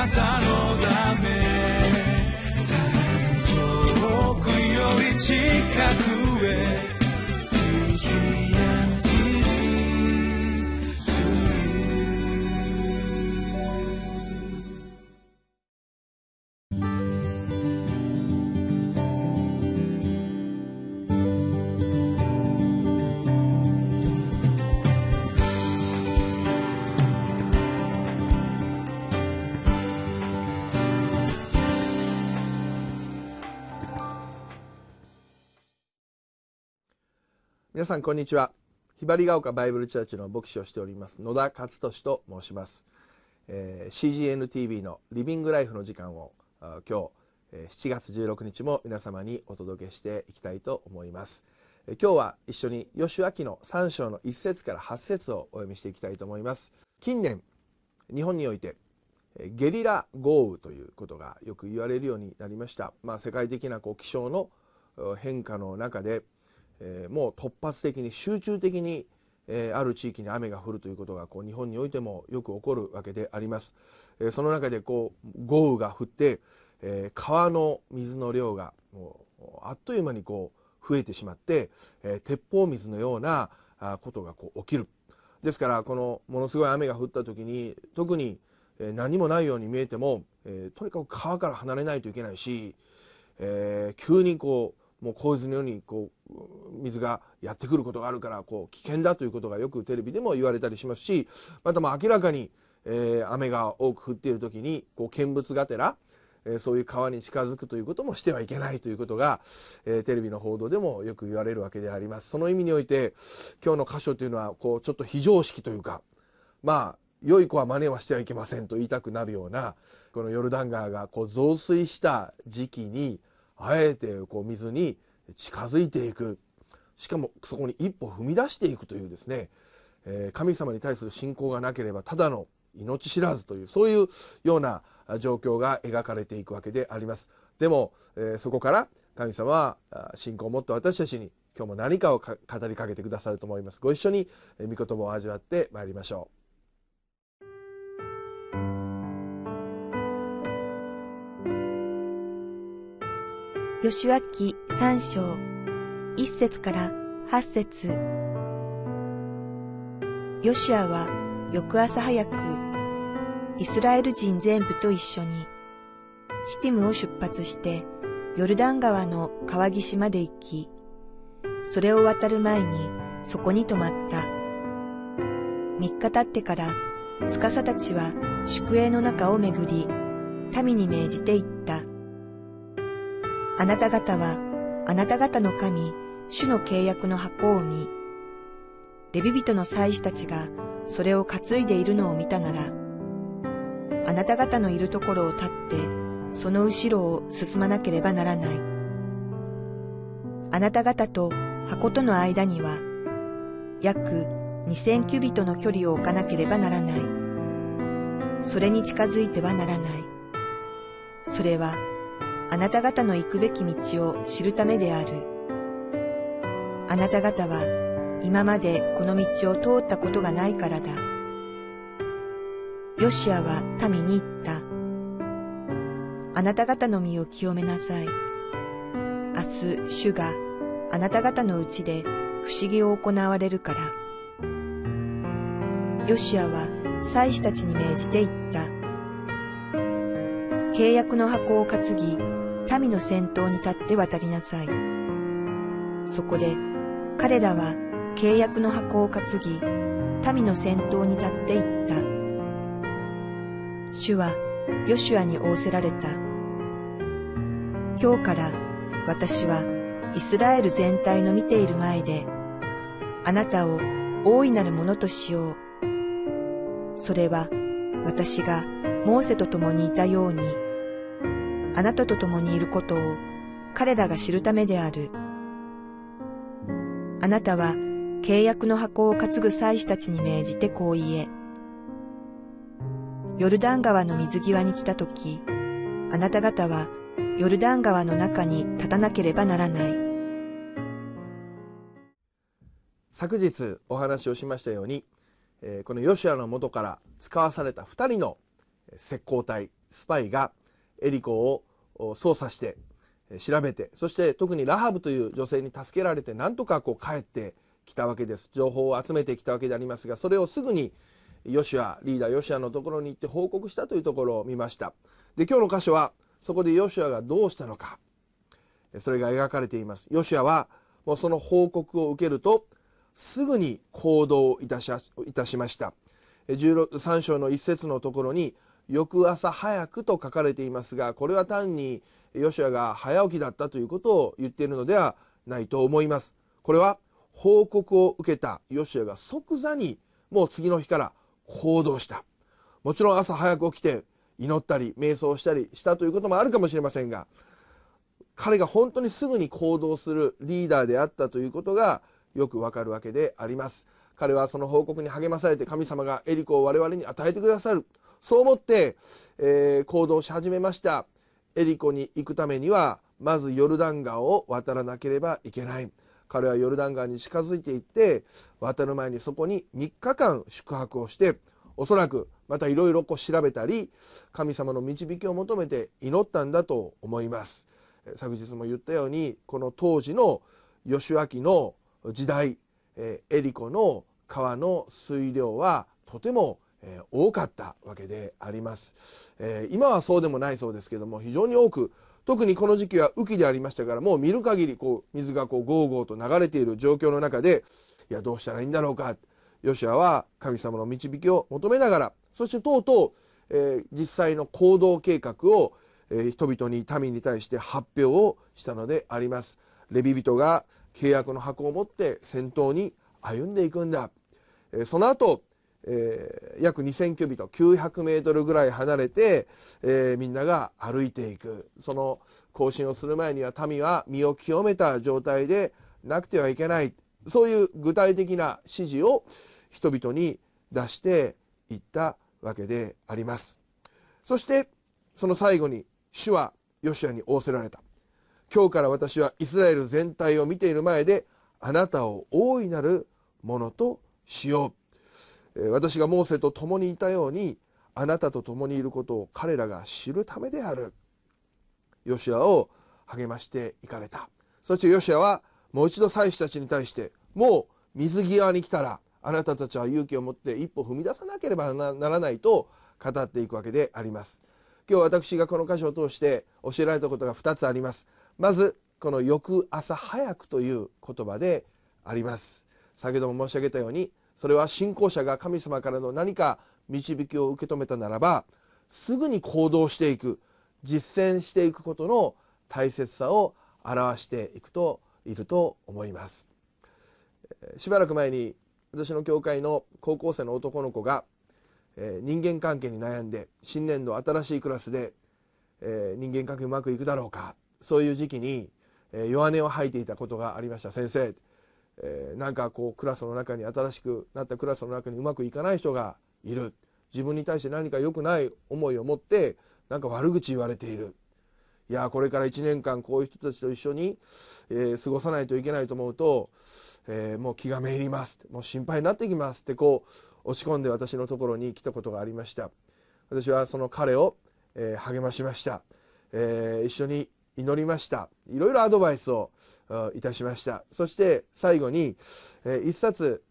なたのため。遠くより近く。皆さんこんにちは。ひばりが丘バイブルチャーチの牧師をしております。野田勝利と申します、えー、CGNTV のリビングライフの時間を今日、えー、7月16日も皆様にお届けしていきたいと思います、今日は一緒に吉明の3章の1節から8節をお読みしていきたいと思います。近年日本においてゲリラ豪雨ということがよく言われるようになりました、まあ、世界的なこう気象の変化の中でえー、もう突発的に集中的に、えー、ある地域に雨が降るということがこう日本においてもよく起こるわけであります。えー、その中でこう豪雨が降って、え川の水の量がもうあっという間にこう増えてしまって、え鉄砲水のようなことがこう起きる。ですからこのものすごい雨が降った時に特に何もないように見えても、えとにかく川から離れないといけないし、え急にこうもう洪水のようにこう水がやってくることがあるからこう危険だということがよくテレビでも言われたりしますしまたま明らかに、えー、雨が多く降っている時にこう見物がてら、えー、そういう川に近づくということもしてはいけないということが、えー、テレビの報道でもよく言われるわけであります。その意味において今日の箇所というのはこうちょっと非常識というかまあ良い子は真似はしてはいけませんと言いたくなるようなこのヨルダン川がこう増水した時期にあえてこう水に近づいていく。しかもそこに一歩踏み出していくというですね、え神様に対する信仰がなければただの命知らずというそういうような状況が描かれていくわけであります。でも、えそこから神様は信仰を持った私たちに今日も何かを語りかけてくださると思います。ご一緒に御言葉を味わってまいりましょう。吉脇三章一節から八節。ヨシアは翌朝早くイスラエル人全部と一緒にシティムを出発してヨルダン川の川岸まで行きそれを渡る前にそこに泊まった。三日経ってから司たちは宿営の中をめぐり民に命じて言った。あなた方は、あなた方の神、主の契約の箱を見、レビ人の祭司たちがそれを担いでいるのを見たなら、あなた方のいるところを立って、その後ろを進まなければならない。あなた方と箱との間には、約二千キュビットの距離を置かなければならない。それに近づいてはならない。それはあなた方の行くべき道を知るためである。あなた方は今までこの道を通ったことがないからだ。ヨシアは民に言った。あなた方の身を清めなさい。明日、主があなた方のうちで不思議を行われるから。ヨシアは祭司たちに命じて言った。契約の箱を担ぎ、民の先頭に立って渡りなさい。そこで彼らは契約の箱を担ぎ、民の先頭に立っていった。主はヨシュアに仰せられた。今日から私はイスラエル全体の見ている前で、あなたを大いなるものとしよう。それは私がモーセと共にいたように、あなたと共にいることを彼らが知るためである。あなたは契約の箱を担ぐ祭司たちに命じてこう言え。ヨルダン川の水際に来たとき、あなた方はヨルダン川の中に立たなければならない。昨日お話をしましたように、このヨシアの元から使わされた2人の石膏体スパイがエリコを捜査して調べてそして特にラハブという女性に助けられてなんとかこう帰ってきたわけです。情報を集めてきたわけでありますがそれをすぐにヨシアリーダーヨシアのところに行って報告したというところを見ました。で今日の箇所はそこでヨシアがどうしたのか。それが描かれています。ヨシアはもうその報告を受けるとすぐに行動いたしいたしました。3章の一節のところに翌朝早くと書かれていますがこれは単にヨシアが早起きだったということを言っているのではないと思います。これは報告を受けたヨシアが即座にもう次の日から行動した。もちろん朝早く起きて祈ったり瞑想したりしたということもあるかもしれませんが彼が本当にすぐに行動するリーダーであったということがよくわかるわけであります。彼はその報告に励まされて神様がエリコを我々に与えてくださる。そう思って、えー、行動し始めました。エリコに行くためにはまずヨルダン川を渡らなければいけない。彼はヨルダン川に近づいていって渡る前にそこに3日間宿泊をしておそらくまたいろいろ調べたり神様の導きを求めて祈ったんだと思います。昨日も言ったようにこの当時の義明の時代エリコの川の水量はとてもえ多かったわけでありますえ今はそうでもないそうですけども非常に多く特にこの時期は雨季でありましたからもう見る限りこう水がこうゴーゴーと流れている状況の中でいやどうしたらいいんだろうかヨシアは神様の導きを求めながらそしてとうとう、えー、実際の行動計画を、えー、人々に民に対して発表をしたのであります。レビ人が契約の箱を持って先頭に歩んでいくんだ。えー、その後えー、約2,000キュビト900メートルぐらい離れて、えー、みんなが歩いていく。その行進をする前には民は身を清めた状態でなくてはいけない。そういう具体的な指示を人々に出していったわけであります。そしてその最後に主はヨシアに仰せられた。今日から私はイスラエル全体を見ている前であなたを大いなるものとしよう。私がモーセと共にいたようにあなたと共にいることを彼らが知るためである。ヨシアを励ましていかれた。そしてヨシアはもう一度祭司たちに対してもう水際に来たらあなたたちは勇気を持って一歩踏み出さなければならないと語っていくわけであります。今日私がこの箇所を通して教えられたことが2つあります。まずこの翌朝早くという言葉であります。先ほども申し上げたようにそれは信仰者が神様からの何か導きを受け止めたならばすぐに行動していく実践していくことの大切さを表していくといると思います。しばらく前に私の教会の高校生の男の子が、人間関係に悩んで新年度新しいクラスで、人間関係うまくいくだろうかそういう時期に、弱音を吐いていたことがありました。先生えー、なんかこうクラスの中に新しくなったクラスの中にうまくいかない人がいる。自分に対して何か良くない思いを持ってなんか悪口言われている。いやこれから1年間こういう人たちと一緒に、えー、過ごさないといけないと思うと、えー、もう気がめいります。もう心配になってきますってこう落ち込んで私のところに来たことがありました。私はその彼を、え励ましました、え一緒に祈りました。いろいろアドバイスをいたしました。そして最後に、え一冊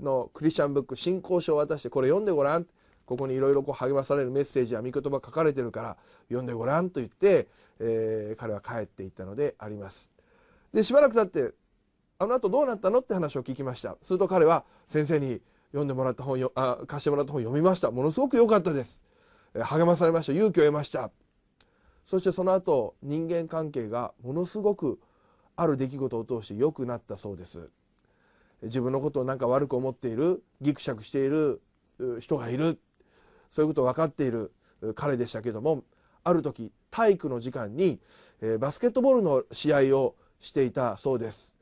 のクリスチャンブック信仰書を渡してこれ読んでごらん。ここにいろいろ励まされるメッセージや御言葉書かれてるから読んでごらんと言って、えー、彼は帰っていったのであります。でしばらく経ってあの後どうなったのって話を聞きました。すると彼は先生に読んでもらった本よあ貸してもらった本読みました。ものすごく良かったです、励まされました。勇気を得ました。そしてその後人間関係がものすごくある出来事を通して良くなったそうです。自分のことを何か悪く思っているギクシャクしている人がいる。そういうことを分かっている彼でしたけどもある時体育の時間にバスケットボールの試合をしていたそうです。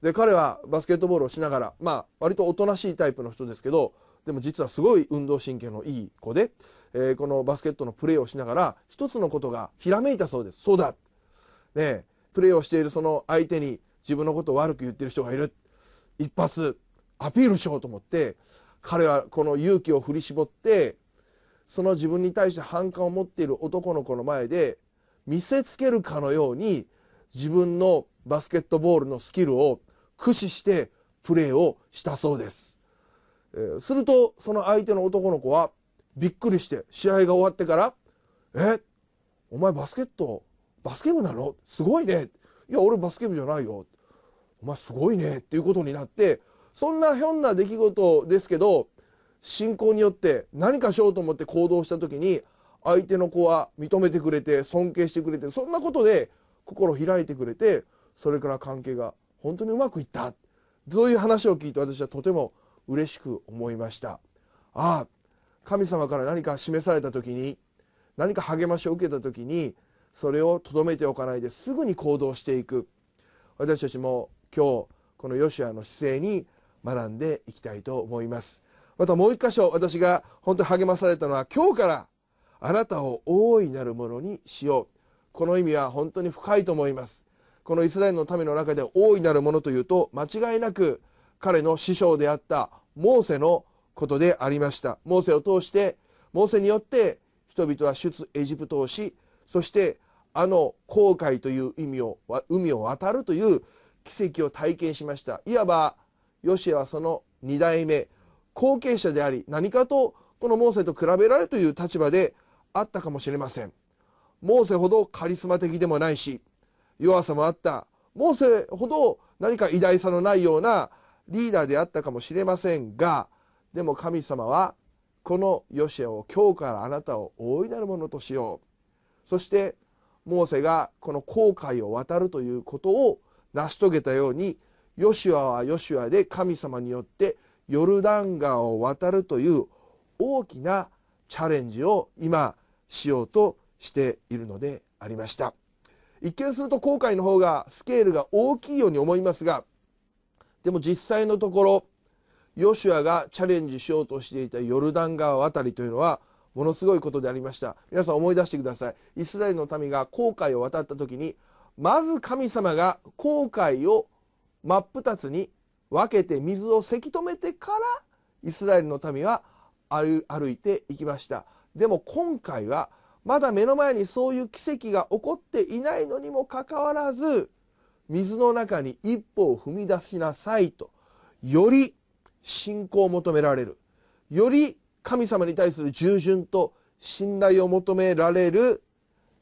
で彼はバスケットボールをしながらまあ割とおとなしいタイプの人ですけどでも実はすごい運動神経のいい子で、えー、このバスケットのプレーをしながら一つのことがひらめいたそうです。そうだ。ねプレーをしているその相手に自分のことを悪く言ってる人がいる。一発アピールしようと思って彼はこの勇気を振り絞ってその自分に対して反感を持っている男の子の前で見せつけるかのように自分のバスケットボールのスキルを駆使してプレーをしたそうです。えするとその相手の男の子はびっくりして試合が終わってから「えお前バスケットバスケ部なの？すごいね」「いや俺バスケ部じゃないよ」「お前すごいね」っていうことになってそんなひょんな出来事ですけど信仰によって何かしようと思って行動した時に相手の子は認めてくれて尊敬してくれてそんなことで心開いてくれてそれから関係が本当にうまくいった。そういう話を聞いて私はとても嬉しく思いました。ああ神様から何か示された時に何か励ましを受けた時にそれをとどめておかないですぐに行動していく。私たちも今日このヨシュアの姿勢に学んでいきたいと思います。またもう一箇所私が本当に励まされたのは今日からあなたを大いなるものにしよう。この意味は本当に深いと思います。このイスラエルの民の中で大いなるものというと間違いなく彼の師匠であったモーセのことでありました。モーセを通してモーセによって人々は出エジプトをしそしてあの航海という意味を海を渡るという奇跡を体験しました。いわばヨシエはその2代目後継者であり何かとこのモーセと比べられるという立場であったかもしれません。モーセほどカリスマ的でもないし弱さもあった。モーセほど何か偉大さのないようなリーダーであったかもしれませんがでも神様はこのヨシエを今日からあなたを大いなるものとしよう。そしてモーセがこの航海を渡るということを成し遂げたようにヨシュアはヨシュアで神様によってヨルダン川を渡るという大きなチャレンジを今しようとしているのでありました。一見すると航海の方がスケールが大きいように思いますがでも実際のところヨシュアがチャレンジしようとしていたヨルダン川渡りというのはものすごいことでありました。皆さん思い出してください。イスラエルの民が航海を渡った時にまず神様が航海を真っ二つに分けて水をせき止めてからイスラエルの民は歩いていきました。でも今回はまだ目の前にそういう奇跡が起こっていないのにもかかわらず水の中に一歩を踏み出しなさいとより信仰を求められる。より神様に対する従順と信頼を求められる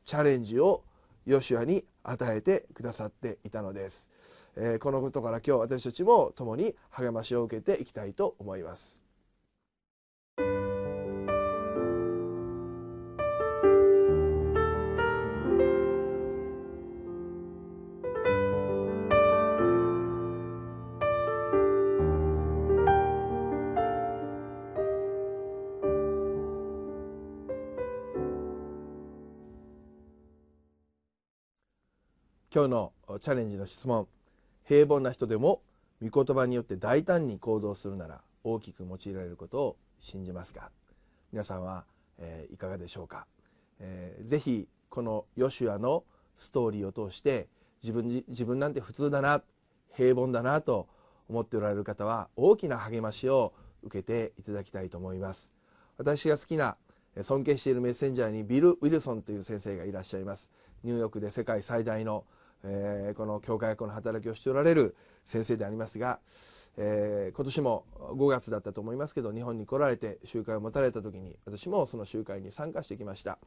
チャレンジをヨシュアに与えてくださっていたのです、えーこのことから今日私たちも共に励ましを受けていきたいと思います。今日のチャレンジの質問。平凡な人でも御言葉によって大胆に行動するなら大きく用いられることを信じますか？皆さんは、えーいかがでしょうか、えーぜひこのヨシュアのストーリーを通して自分自分なんて普通だな平凡だなと思っておられる方は大きな励ましを受けていただきたいと思います。私が好きなえ尊敬しているメッセンジャーにビル・ウィルソンという先生がいらっしゃいます。ニューヨークで世界最大の、えこの教会学の働きをしておられる先生でありますが、え今年も5月だったと思いますけど日本に来られて集会を持たれた時に私もその集会に参加してきました。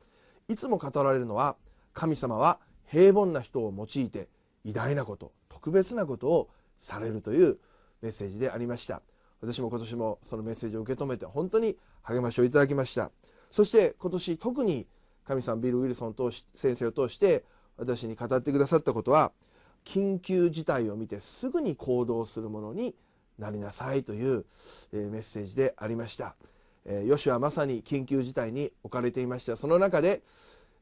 いつも語られるのは神様は平凡な人を用いて偉大なこと特別なことをされるというメッセージでありました。私も今年もそのメッセージを受け止めて本当に励ましをいただきました。そして今年特に神様ビル・ウィルソン先生を通して私に語ってくださったことは緊急事態を見てすぐに行動するものになりなさいという、えメッセージでありました、えヨシュはまさに緊急事態に置かれていました。その中で、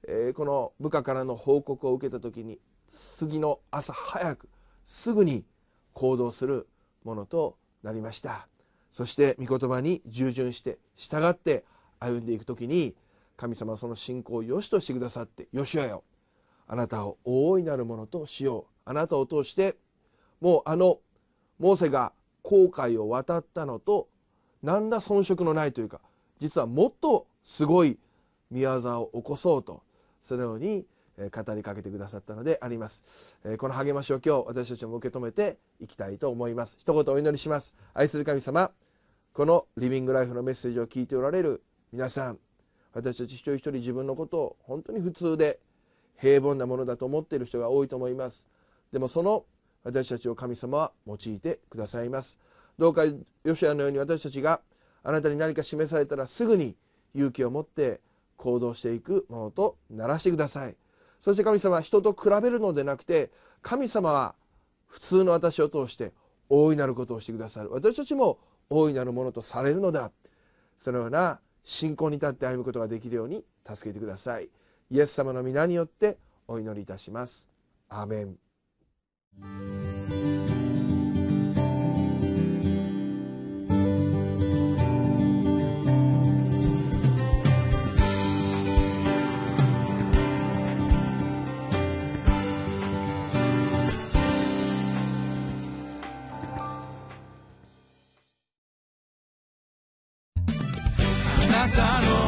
えこの部下からの報告を受けた時に次の朝早くすぐに行動するものとなりました。そして御言葉に従順して従って歩んでいく時に神様はその信仰を良しとしてくださって「よしやよあなたを大いなるものとしよう」あなたを通してもうあのモーセが航海を渡ったのと何ら遜色のないというか実はもっとすごい見業を起こそうとそのように語りかけてくださったのであります。この励ましを今日私たちも受け止めていきたいと思います。一言お祈りします。愛する神様このリビングライフのメッセージを聞いておられる皆さん私たち一人一人自分のことを本当に普通で平凡なものだと思っている人が多いと思います。でもその私たちを神様は用いてくださいます。どうかヨシアのように私たちがあなたに何か示されたらすぐに勇気を持って行動していくものとならしてください。そして神様は人と比べるのでなくて神様は普通の私を通して大いなることをしてくださる。私たちも大いなるものとされるのだ。そのような信仰に立って歩むことができるように助けてください。イエス様の皆によってお祈りいたします。アーメン。なたの